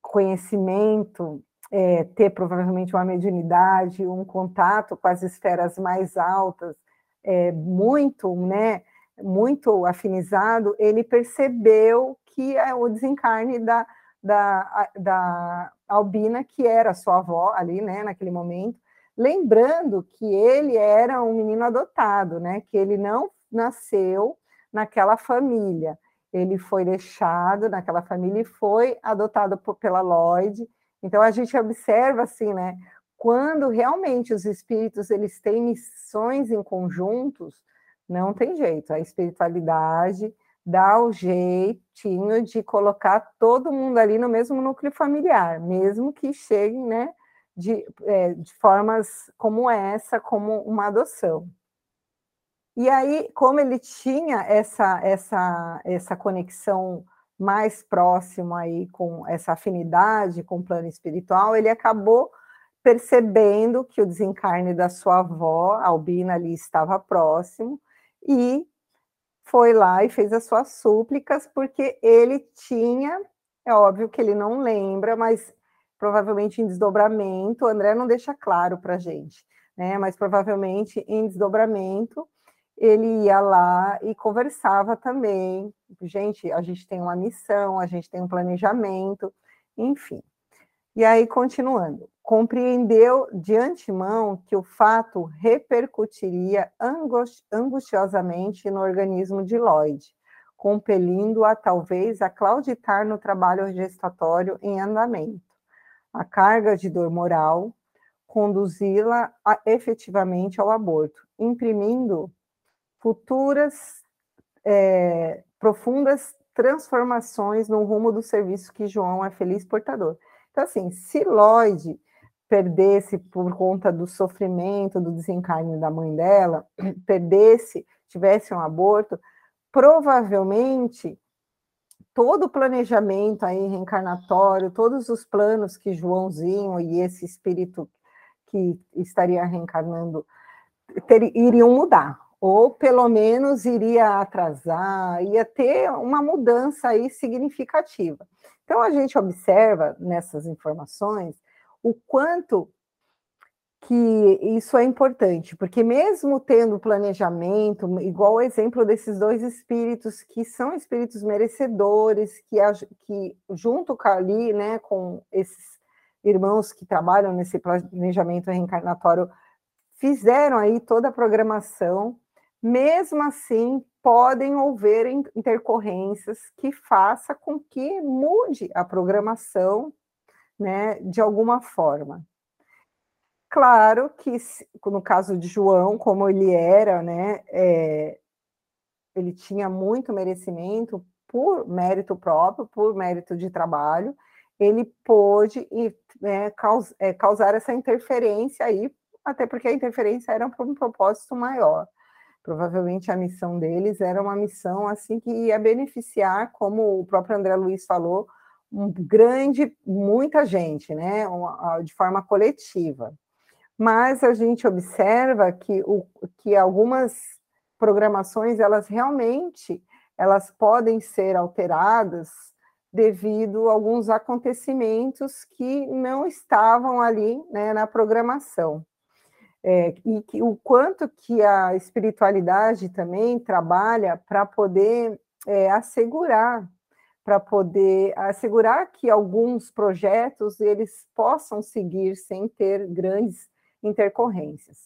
conhecimento, é, ter provavelmente uma mediunidade, um contato com as esferas mais altas, é, muito, né, muito afinizado, ele percebeu que é o desencarne da, da, da Albina, que era sua avó ali, né, naquele momento, lembrando que ele era um menino adotado, né, que ele não nasceu naquela família, ele foi deixado naquela família e foi adotado por, pela Lloyd. Então a gente observa assim, né? Quando realmente os espíritos eles têm missões em conjuntos, não tem jeito. A espiritualidade dá o jeitinho de colocar todo mundo ali no mesmo núcleo familiar, mesmo que cheguem, né? De, é, de formas como essa, como uma adoção. E aí, como ele tinha essa, essa, essa conexão mais próxima aí com essa afinidade com o plano espiritual, ele acabou percebendo que o desencarne da sua avó, Albina, ali estava próximo, e foi lá e fez as suas súplicas, porque ele tinha, é óbvio que ele não lembra, mas provavelmente em desdobramento, o André não deixa claro para a gente, né? Mas provavelmente em desdobramento ele ia lá e conversava também. Gente, a gente tem uma missão, a gente tem um planejamento, enfim. E aí, continuando, compreendeu de antemão que o fato repercutiria angustiosamente no organismo de Lloyd, compelindo-a talvez a clauditar no trabalho gestatório em andamento. A carga de dor moral conduzi-la efetivamente ao aborto, imprimindo futuras é, profundas transformações no rumo do serviço que João é feliz portador. Então, assim, se Lloyd perdesse por conta do sofrimento, do desencarne da mãe dela, perdesse, tivesse um aborto, provavelmente todo o planejamento aí reencarnatório, todos os planos que Joãozinho e esse espírito que estaria reencarnando ter, iriam mudar ou pelo menos iria atrasar, ia ter uma mudança aí significativa. Então a gente observa nessas informações o quanto que isso é importante, porque mesmo tendo planejamento, igual o exemplo desses dois espíritos que são espíritos merecedores, que, que junto ali, né, com esses irmãos que trabalham nesse planejamento reencarnatório, fizeram aí toda a programação mesmo assim, podem haver intercorrências que faça com que mude a programação, né, de alguma forma. Claro que no caso de João, como ele era, né, é, ele tinha muito merecimento por mérito próprio, por mérito de trabalho, ele pôde né, é, causar essa interferência aí, até porque a interferência era para um propósito maior. Provavelmente a missão deles era uma missão assim que ia beneficiar, como o próprio André Luiz falou, um grande, muita gente, né, de forma coletiva. Mas a gente observa que, o, que algumas programações, elas realmente, elas podem ser alteradas devido a alguns acontecimentos que não estavam ali né, na programação é, e que, o quanto que a espiritualidade também trabalha para poder é, assegurar, para poder assegurar que alguns projetos eles possam seguir sem ter grandes intercorrências.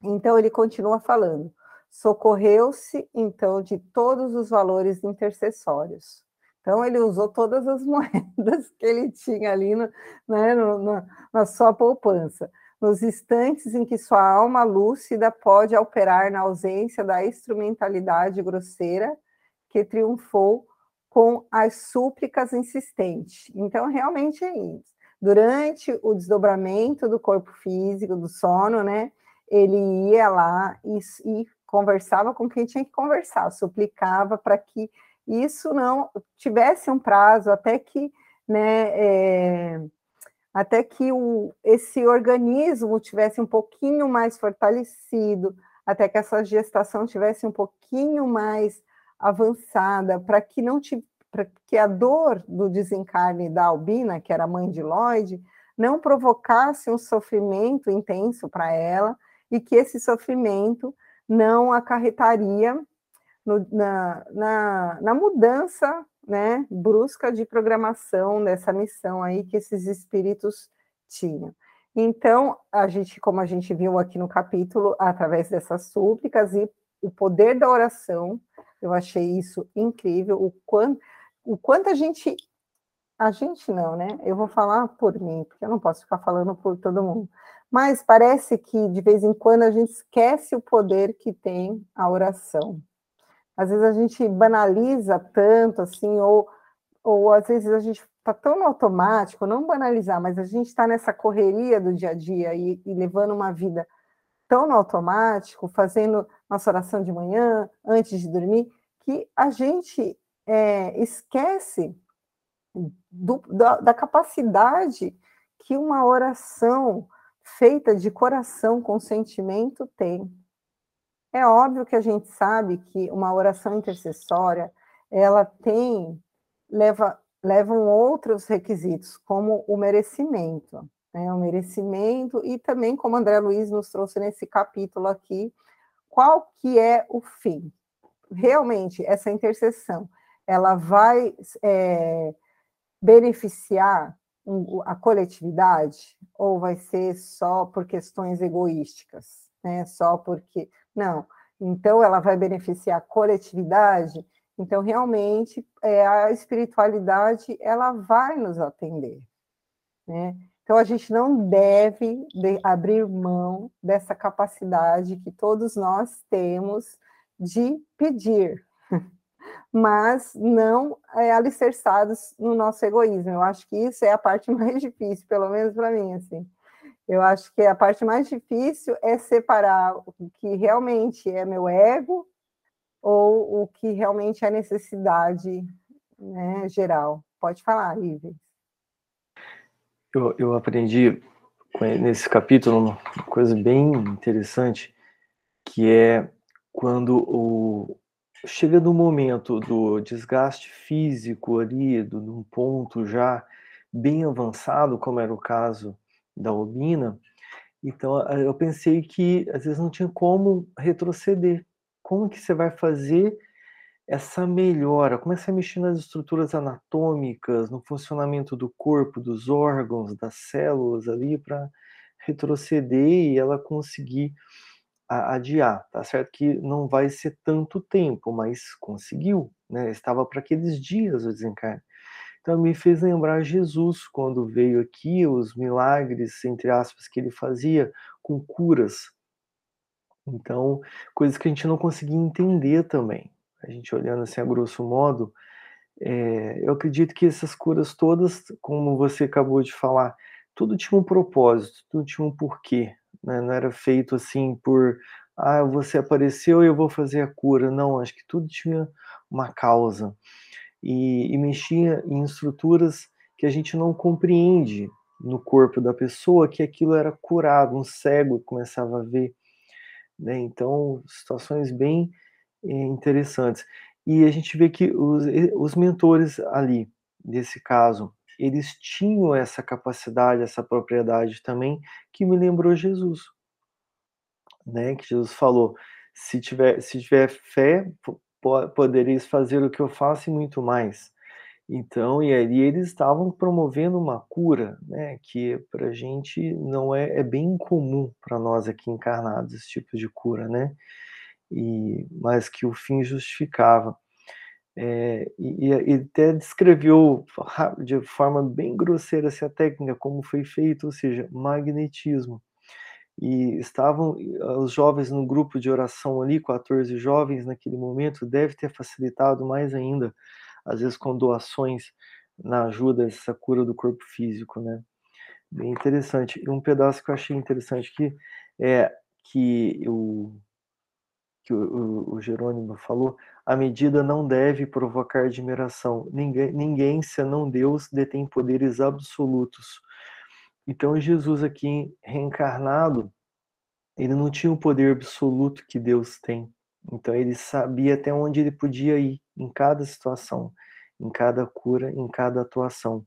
Então ele continua falando, socorreu-se então de todos os valores intercessórios. Então ele usou todas as moedas que ele tinha ali no, né, no, no, na sua poupança nos instantes em que sua alma lúcida pode operar na ausência da instrumentalidade grosseira que triunfou com as súplicas insistentes. Então, realmente é isso. Durante o desdobramento do corpo físico, do sono, né, ele ia lá e, e conversava com quem tinha que conversar, suplicava para que isso não tivesse um prazo até que né, é, até que o, esse organismo tivesse um pouquinho mais fortalecido, até que essa gestação tivesse um pouquinho mais avançada, para que não que a dor do desencarne da Albina, que era mãe de Lloyd, não provocasse um sofrimento intenso para ela e que esse sofrimento não acarretaria no, na, na, na mudança né, brusca de programação dessa missão aí que esses espíritos tinham. Então, a gente, como a gente viu aqui no capítulo, através dessas súplicas e o poder da oração, eu achei isso incrível, o quanto, o quanto a gente, a gente não, né? Eu vou falar por mim, porque eu não posso ficar falando por todo mundo. Mas parece que de vez em quando a gente esquece o poder que tem a oração às vezes a gente banaliza tanto assim, ou, ou às vezes a gente está tão no automático, não banalizar, mas a gente está nessa correria do dia a dia e, e levando uma vida tão no automático, fazendo nossa oração de manhã, antes de dormir, que a gente é, esquece do, da, da capacidade que uma oração feita de coração com sentimento tem. É óbvio que a gente sabe que uma oração intercessória, ela tem, leva, levam outros requisitos, como o merecimento, né? O merecimento e também, como André Luiz nos trouxe nesse capítulo aqui, qual que é o fim? Realmente, essa intercessão, ela vai é, beneficiar a coletividade ou vai ser só por questões egoísticas, né? Só porque não. Então ela vai beneficiar a coletividade. Então realmente é, a espiritualidade ela vai nos atender, né? Então a gente não deve de abrir mão dessa capacidade que todos nós temos de pedir, mas não é, alicerçados no nosso egoísmo. Eu acho que isso é a parte mais difícil, pelo menos para mim, assim. Eu acho que a parte mais difícil é separar o que realmente é meu ego ou o que realmente é necessidade né, geral. Pode falar, Lívia. Eu, eu aprendi nesse capítulo uma coisa bem interessante, que é quando o, chega no momento do desgaste físico ali, do, num ponto já bem avançado, como era o caso da Obina, então eu pensei que às vezes não tinha como retroceder. Como que você vai fazer essa melhora? Como é que você vai mexer nas estruturas anatômicas, no funcionamento do corpo, dos órgãos, das células ali para retroceder e ela conseguir adiar, tá certo que não vai ser tanto tempo, mas conseguiu, né? Estava para aqueles dias o desencarne. Então me fez lembrar Jesus quando veio aqui, os milagres, entre aspas, que ele fazia com curas. Então, coisas que a gente não conseguia entender também. A gente olhando assim a grosso modo, é, eu acredito que essas curas todas, como você acabou de falar, tudo tinha um propósito, tudo tinha um porquê, né? Não era feito assim por, ah, você apareceu e eu vou fazer a cura. Não, acho que tudo tinha uma causa. E, e mexia em estruturas que a gente não compreende no corpo da pessoa que aquilo era curado, um cego começava a ver. Né? Então, situações bem eh, interessantes. E a gente vê que os, os mentores ali, nesse caso, eles tinham essa capacidade, essa propriedade também, que me lembrou Jesus. Né? Que Jesus falou: se tiver, se tiver fé, podereis fazer o que eu faço e muito mais. Então, e ali eles estavam promovendo uma cura, né, que para a gente não é, é bem comum para nós aqui encarnados esse tipo de cura, né, e, mas que o fim justificava. É, e, e, até descreveu de forma bem grosseira essa técnica, como foi feito, ou seja, magnetismo. E estavam os jovens no grupo de oração ali, 14 jovens naquele momento, deve ter facilitado mais ainda, às vezes com doações na ajuda dessa cura do corpo físico, né? Bem interessante. E um pedaço que eu achei interessante aqui é que o, que o, o Jerônimo falou, a medida não deve provocar admiração. Ninguém, ninguém, senão Deus, detém poderes absolutos. Então, Jesus aqui reencarnado, ele não tinha o poder absoluto que Deus tem. Então, ele sabia até onde ele podia ir em cada situação, em cada cura, em cada atuação.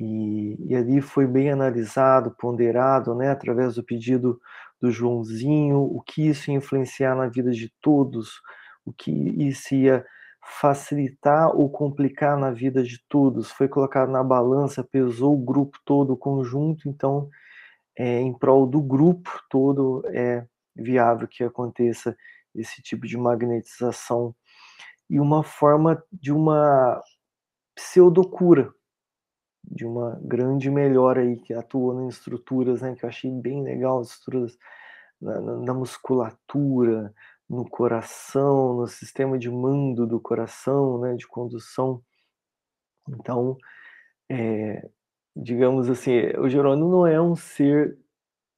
E, e ali foi bem analisado, ponderado, né, através do pedido do Joãozinho, o que isso ia influenciar na vida de todos, o que isso ia facilitar ou complicar na vida de todos. Foi colocado na balança, pesou o grupo todo, o conjunto, então, é, em prol do grupo todo, é viável que aconteça esse tipo de magnetização e uma forma de uma pseudocura, de uma grande melhora aí que atua em estruturas, né, que eu achei bem legal, estruturas na, na musculatura, no coração, no sistema de mando do coração, né, de condução. Então, é, digamos assim, o Jerônimo não é um ser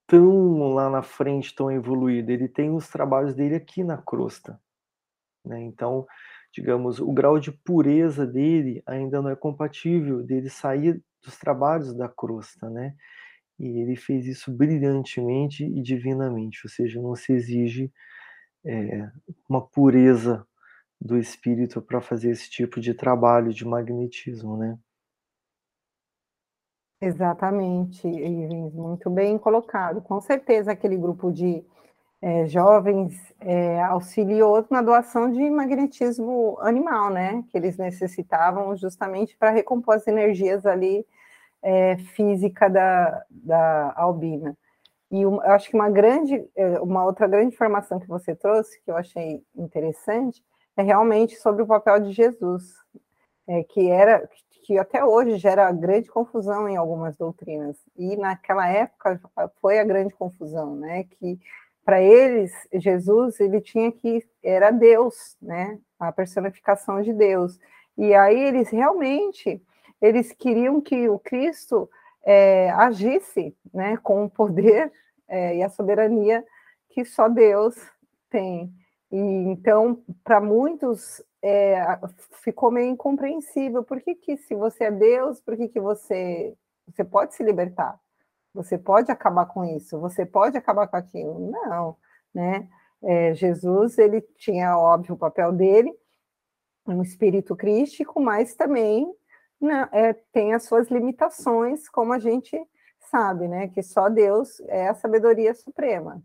tão lá na frente, tão evoluído. Ele tem os trabalhos dele aqui na crosta. Né? Então, digamos, o grau de pureza dele ainda não é compatível dele sair dos trabalhos da crosta, né? E ele fez isso brilhantemente e divinamente, ou seja, não se exige é, uma pureza do espírito para fazer esse tipo de trabalho de magnetismo, né? Exatamente, Ivens, muito bem colocado. Com certeza aquele grupo de é, jovens é, auxiliou na doação de magnetismo animal, né? Que eles necessitavam justamente para recompor as energias ali é, física da, da albina. E eu acho que uma grande, é, uma outra grande informação que você trouxe, que eu achei interessante, é realmente sobre o papel de Jesus, é, que era que até hoje gera grande confusão em algumas doutrinas. E naquela época foi a grande confusão, né? Que para eles Jesus ele tinha que era Deus, né? A personificação de Deus. E aí eles realmente eles queriam que o Cristo é, agisse, né? Com o poder é, e a soberania que só Deus tem. E então para muitos é, ficou meio incompreensível. Por que, que se você é Deus, por que, que você você pode se libertar? Você pode acabar com isso, você pode acabar com aquilo. Não, né? É, Jesus, ele tinha, óbvio, o papel dele, um espírito crístico, mas também né, é, tem as suas limitações, como a gente sabe, né? Que só Deus é a sabedoria suprema.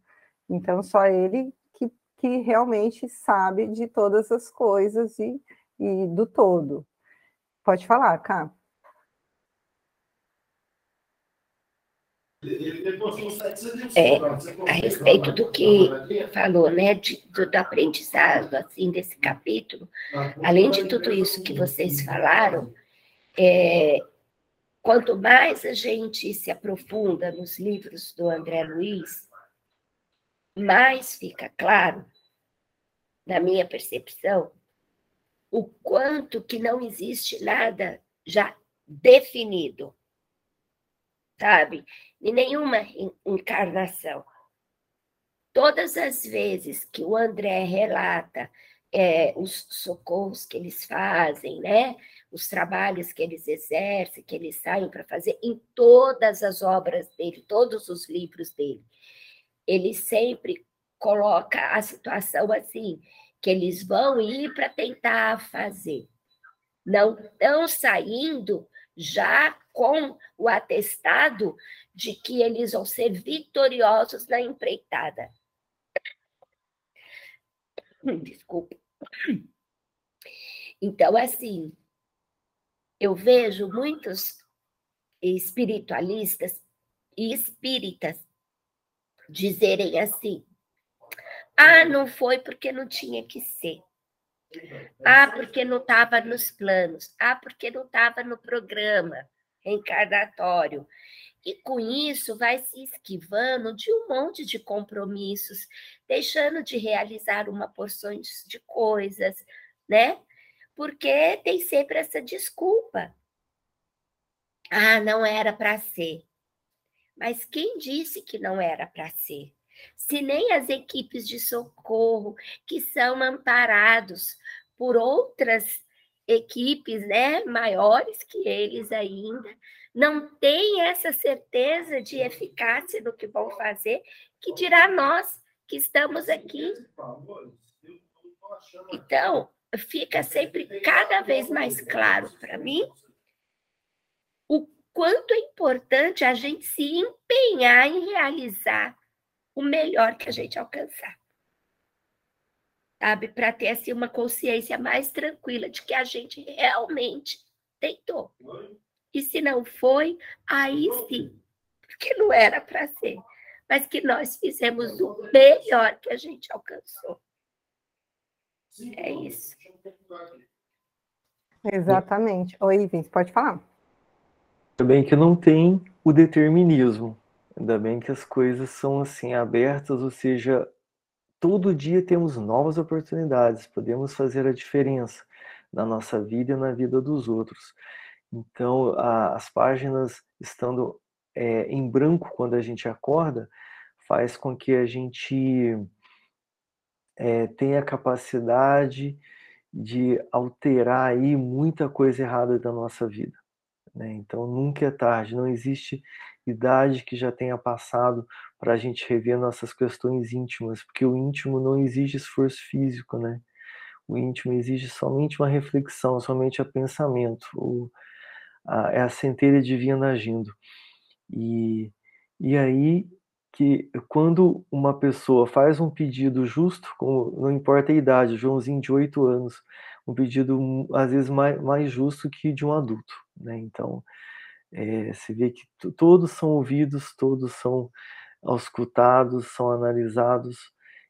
Então, só ele que, que realmente sabe de todas as coisas e, e do todo. Pode falar, Cá. É, a respeito do que falou, né, de, do, do, aprendizado, assim, desse capítulo, além de tudo isso que vocês falaram, é, quanto mais a gente se aprofunda nos livros do André Luiz, mais fica claro, na minha percepção, o quanto que não existe nada já definido, sabe? em nenhuma encarnação. Todas as vezes que o André relata é, os socorros que eles fazem, né? Os trabalhos que eles exercem, que eles saem para fazer, em todas as obras dele, todos os livros dele, ele sempre coloca a situação assim, que eles vão ir para tentar fazer. Não estão saindo já com o atestado de que eles vão ser vitoriosos na empreitada. Desculpa. Então, assim, eu vejo muitos espiritualistas e espíritas dizerem assim: ah, não foi porque não tinha que ser. Ah, porque não estava nos planos. Ah, porque não estava no programa reencarnatório. E com isso vai se esquivando de um monte de compromissos, deixando de realizar uma porção de coisas, né? Porque tem sempre essa desculpa. Ah, não era para ser. Mas quem disse que não era para ser? Se nem as equipes de socorro, que são amparados por outras equipes né, maiores que eles ainda, não têm essa certeza de eficácia do que vão fazer, que dirá nós que estamos aqui. Então, fica sempre cada vez mais claro para mim o quanto é importante a gente se empenhar em realizar o melhor que a gente alcançar. Sabe? Para ter assim, uma consciência mais tranquila de que a gente realmente tentou. E se não foi, aí sim, porque não era para ser, mas que nós fizemos o melhor que a gente alcançou. É isso. Exatamente. Oi, Vince, pode falar. Ainda bem que não tem o determinismo. Ainda bem que as coisas são assim abertas, ou seja, todo dia temos novas oportunidades, podemos fazer a diferença na nossa vida e na vida dos outros. Então, a, as páginas estando é, em branco quando a gente acorda, faz com que a gente é, tenha a capacidade de alterar aí muita coisa errada da nossa vida. Né? Então, nunca é tarde, não existe idade que já tenha passado para a gente rever nossas questões íntimas, porque o íntimo não exige esforço físico, né? O íntimo exige somente uma reflexão, somente a pensamento. O, a, é a centelha divina agindo. E, e aí que quando uma pessoa faz um pedido justo, não importa a idade, Joãozinho de oito anos, um pedido às vezes mais, mais justo que de um adulto, né? Então, é, se vê que todos são ouvidos, todos são auscultados, são analisados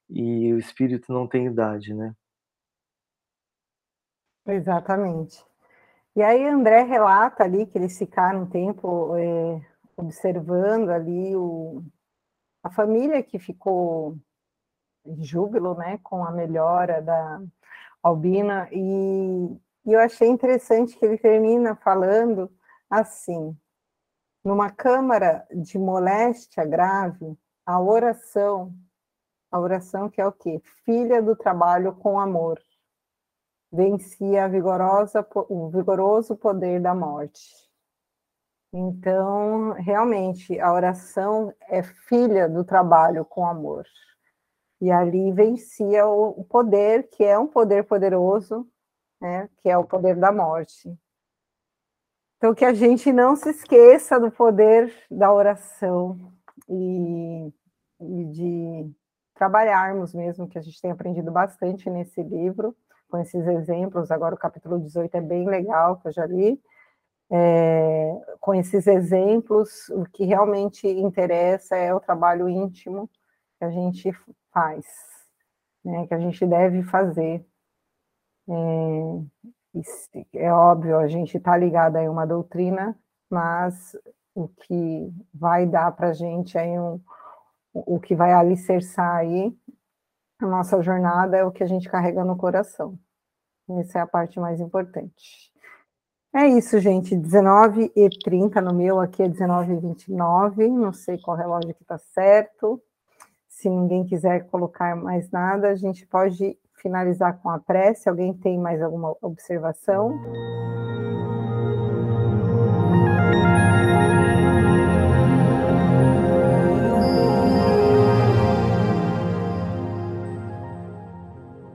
e o espírito não tem idade, né? Exatamente. E aí André relata ali que eles ficaram um tempo é, observando ali o, a família que ficou em júbilo, né, com a melhora da Albina e, e eu achei interessante que ele termina falando assim: numa câmara de moléstia grave, a oração, a oração que é o quê? Filha do trabalho com amor, vencia vigorosa, o vigoroso poder da morte. Então, realmente, a oração é filha do trabalho com amor. E ali vencia o poder, que é um poder poderoso, né, que é o poder da morte. Então, que a gente não se esqueça do poder da oração e, e de trabalharmos mesmo, que a gente tem aprendido bastante nesse livro, com esses exemplos. Agora, o capítulo 18 é bem legal, que eu já li. É, com esses exemplos, o que realmente interessa é o trabalho íntimo que a gente faz, né, que a gente deve fazer. É, é óbvio, a gente está ligado a uma doutrina, mas o que vai dar para a gente aí um, o que vai alicerçar aí a nossa jornada é o que a gente carrega no coração. Essa é a parte mais importante. É isso, gente. 19 e 30 no meu, aqui é 19 e 29. Não sei qual relógio que está certo. Se ninguém quiser colocar mais nada, a gente pode finalizar com a prece. Alguém tem mais alguma observação?